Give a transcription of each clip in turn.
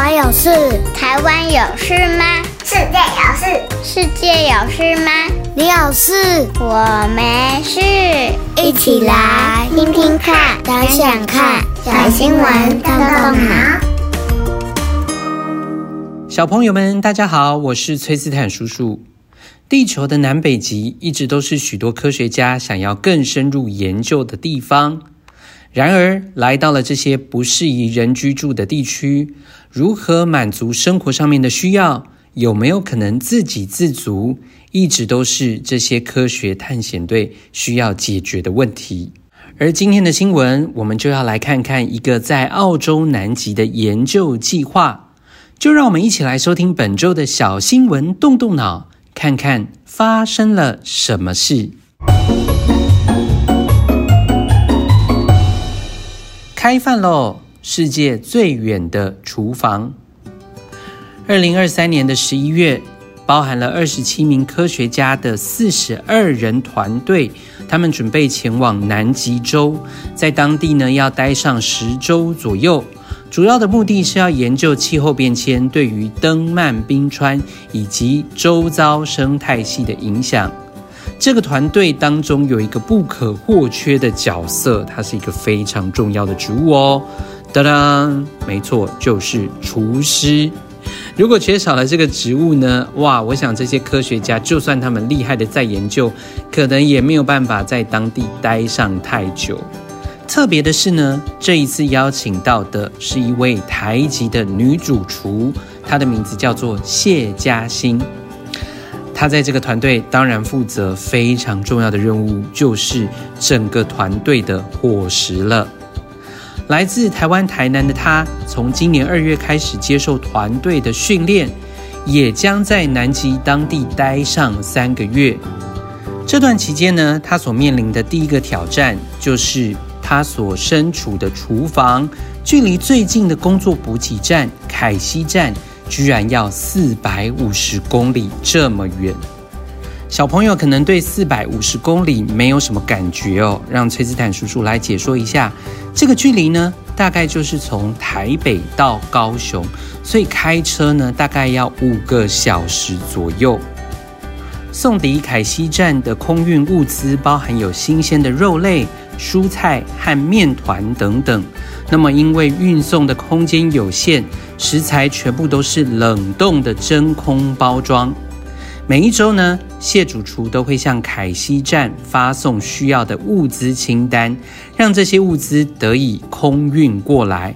我有事，台湾有事吗？世界有事，世界有事吗？你有事，我没事。一起来听听看，想想看，小新闻动动脑。小朋友们，大家好，我是崔斯坦叔叔。地球的南北极一直都是许多科学家想要更深入研究的地方。然而，来到了这些不适宜人居住的地区，如何满足生活上面的需要？有没有可能自给自足？一直都是这些科学探险队需要解决的问题。而今天的新闻，我们就要来看看一个在澳洲南极的研究计划。就让我们一起来收听本周的小新闻，动动脑，看看发生了什么事。开饭喽！世界最远的厨房。二零二三年的十一月，包含了二十七名科学家的四十二人团队，他们准备前往南极洲，在当地呢要待上十周左右。主要的目的是要研究气候变迁对于登曼冰川以及周遭生态系的影响。这个团队当中有一个不可或缺的角色，它是一个非常重要的职务哦。当当，没错，就是厨师。如果缺少了这个职务呢？哇，我想这些科学家就算他们厉害的在研究，可能也没有办法在当地待上太久。特别的是呢，这一次邀请到的是一位台籍的女主厨，她的名字叫做谢嘉欣。他在这个团队当然负责非常重要的任务，就是整个团队的伙食了。来自台湾台南的他，从今年二月开始接受团队的训练，也将在南极当地待上三个月。这段期间呢，他所面临的第一个挑战，就是他所身处的厨房，距离最近的工作补给站凯西站。居然要四百五十公里这么远，小朋友可能对四百五十公里没有什么感觉哦。让崔斯坦叔叔来解说一下，这个距离呢，大概就是从台北到高雄，所以开车呢，大概要五个小时左右。送抵凯西站的空运物资包含有新鲜的肉类、蔬菜和面团等等。那么，因为运送的空间有限，食材全部都是冷冻的真空包装。每一周呢，谢主厨都会向凯西站发送需要的物资清单，让这些物资得以空运过来。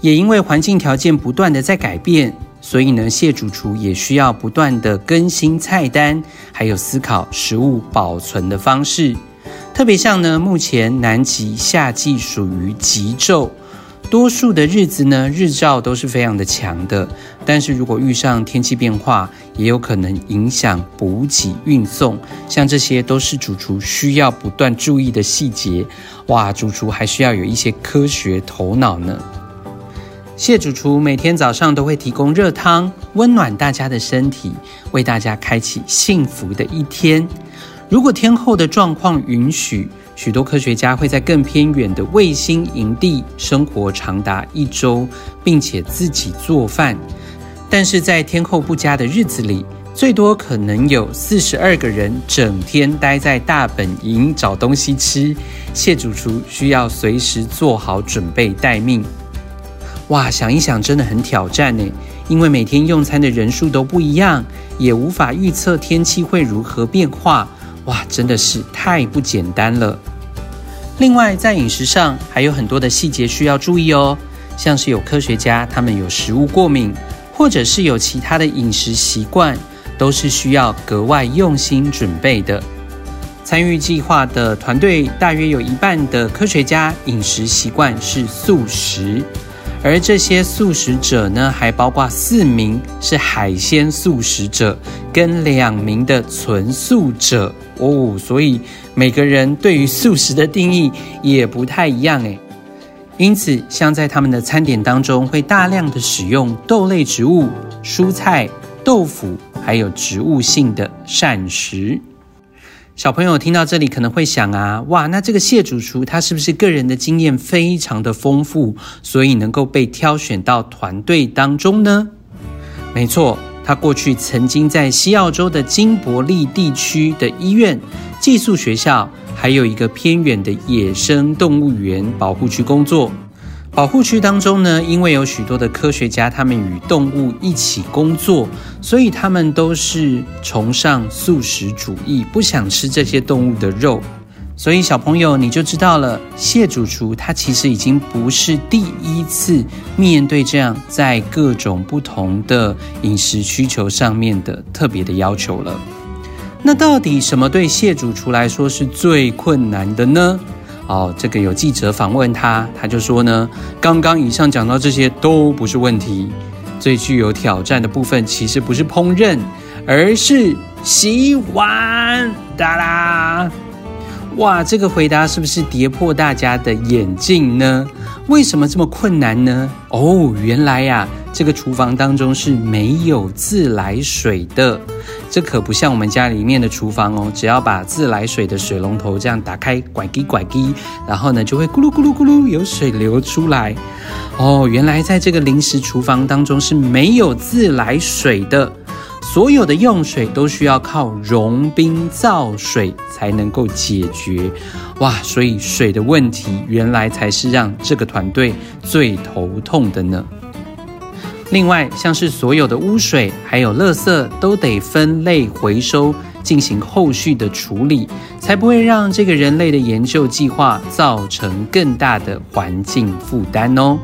也因为环境条件不断的在改变，所以呢，谢主厨也需要不断的更新菜单，还有思考食物保存的方式。特别像呢，目前南极夏季属于极昼，多数的日子呢，日照都是非常的强的。但是如果遇上天气变化，也有可能影响补给运送。像这些都是主厨需要不断注意的细节。哇，主厨还需要有一些科学头脑呢。谢主厨每天早上都会提供热汤，温暖大家的身体，为大家开启幸福的一天。如果天候的状况允许，许多科学家会在更偏远的卫星营地生活长达一周，并且自己做饭。但是在天候不佳的日子里，最多可能有四十二个人整天待在大本营找东西吃。谢主厨需要随时做好准备待命。哇，想一想真的很挑战呢，因为每天用餐的人数都不一样，也无法预测天气会如何变化。哇，真的是太不简单了。另外，在饮食上还有很多的细节需要注意哦，像是有科学家他们有食物过敏，或者是有其他的饮食习惯，都是需要格外用心准备的。参与计划的团队大约有一半的科学家饮食习惯是素食。而这些素食者呢，还包括四名是海鲜素食者，跟两名的纯素者哦，所以每个人对于素食的定义也不太一样诶。因此，像在他们的餐点当中，会大量的使用豆类植物、蔬菜、豆腐，还有植物性的膳食。小朋友听到这里可能会想啊，哇，那这个谢主厨他是不是个人的经验非常的丰富，所以能够被挑选到团队当中呢？没错，他过去曾经在西澳洲的金伯利地区的医院、寄宿学校，还有一个偏远的野生动物园保护区工作。保护区当中呢，因为有许多的科学家，他们与动物一起工作，所以他们都是崇尚素食主义，不想吃这些动物的肉。所以小朋友你就知道了，谢主厨他其实已经不是第一次面对这样在各种不同的饮食需求上面的特别的要求了。那到底什么对谢主厨来说是最困难的呢？哦，这个有记者访问他，他就说呢，刚刚以上讲到这些都不是问题，最具有挑战的部分其实不是烹饪，而是洗碗。哒啦！哇，这个回答是不是跌破大家的眼镜呢？为什么这么困难呢？哦，原来呀，这个厨房当中是没有自来水的。这可不像我们家里面的厨房哦，只要把自来水的水龙头这样打开，拐滴拐滴，然后呢就会咕噜咕噜咕噜有水流出来。哦，原来在这个临时厨房当中是没有自来水的，所有的用水都需要靠融冰造水才能够解决。哇，所以水的问题原来才是让这个团队最头痛的呢。另外，像是所有的污水还有垃圾都得分类回收，进行后续的处理，才不会让这个人类的研究计划造成更大的环境负担哦。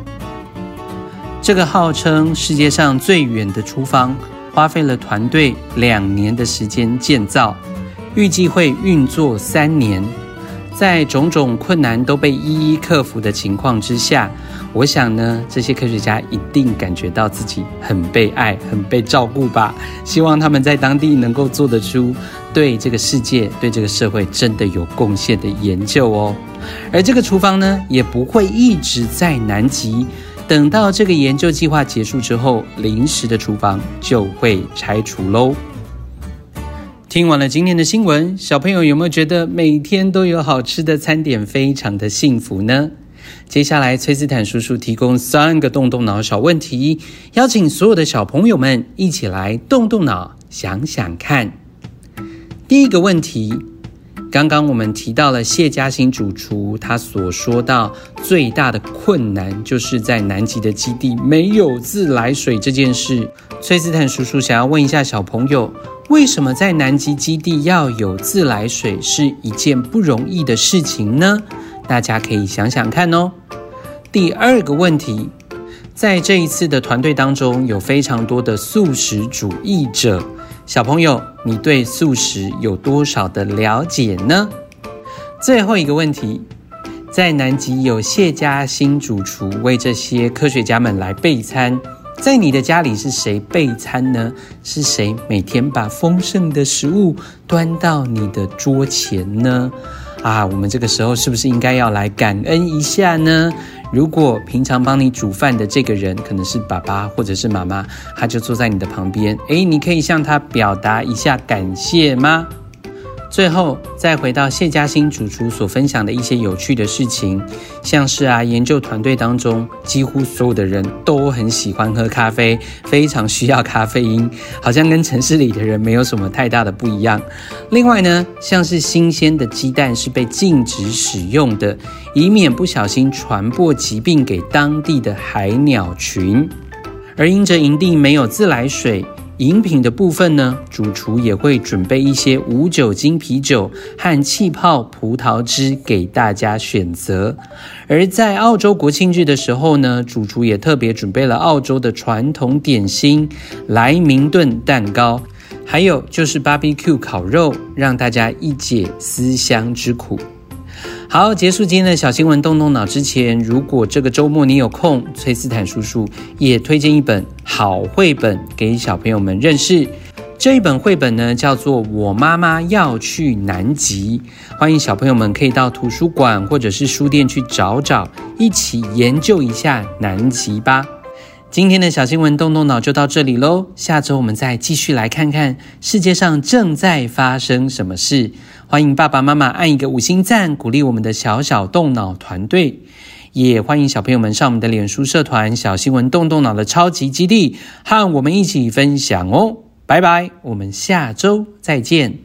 这个号称世界上最远的厨房，花费了团队两年的时间建造，预计会运作三年。在种种困难都被一一克服的情况之下，我想呢，这些科学家一定感觉到自己很被爱、很被照顾吧。希望他们在当地能够做得出对这个世界、对这个社会真的有贡献的研究哦。而这个厨房呢，也不会一直在南极，等到这个研究计划结束之后，临时的厨房就会拆除喽。听完了今天的新闻，小朋友有没有觉得每天都有好吃的餐点，非常的幸福呢？接下来，崔斯坦叔叔提供三个动动脑小问题，邀请所有的小朋友们一起来动动脑，想想看。第一个问题，刚刚我们提到了谢嘉欣主厨，他所说到最大的困难就是在南极的基地没有自来水这件事。崔斯坦叔叔想要问一下小朋友。为什么在南极基地要有自来水是一件不容易的事情呢？大家可以想想看哦。第二个问题，在这一次的团队当中，有非常多的素食主义者。小朋友，你对素食有多少的了解呢？最后一个问题，在南极有谢家新主厨为这些科学家们来备餐。在你的家里是谁备餐呢？是谁每天把丰盛的食物端到你的桌前呢？啊，我们这个时候是不是应该要来感恩一下呢？如果平常帮你煮饭的这个人可能是爸爸或者是妈妈，他就坐在你的旁边，诶，你可以向他表达一下感谢吗？最后再回到谢嘉欣主厨所分享的一些有趣的事情，像是啊，研究团队当中几乎所有的人都很喜欢喝咖啡，非常需要咖啡因，好像跟城市里的人没有什么太大的不一样。另外呢，像是新鲜的鸡蛋是被禁止使用的，以免不小心传播疾病给当地的海鸟群。而因着营地没有自来水。饮品的部分呢，主厨也会准备一些无酒精啤酒和气泡葡萄汁给大家选择。而在澳洲国庆日的时候呢，主厨也特别准备了澳洲的传统点心莱明顿蛋糕，还有就是 BBQ 烤肉，让大家一解思乡之苦。好，结束今天的小新闻，动动脑之前，如果这个周末你有空，崔斯坦叔叔也推荐一本好绘本给小朋友们认识。这一本绘本呢，叫做《我妈妈要去南极》，欢迎小朋友们可以到图书馆或者是书店去找找，一起研究一下南极吧。今天的小新闻，动动脑就到这里喽。下周我们再继续来看看世界上正在发生什么事。欢迎爸爸妈妈按一个五星赞，鼓励我们的小小动脑团队。也欢迎小朋友们上我们的脸书社团“小新闻动动脑”的超级基地，和我们一起分享哦。拜拜，我们下周再见。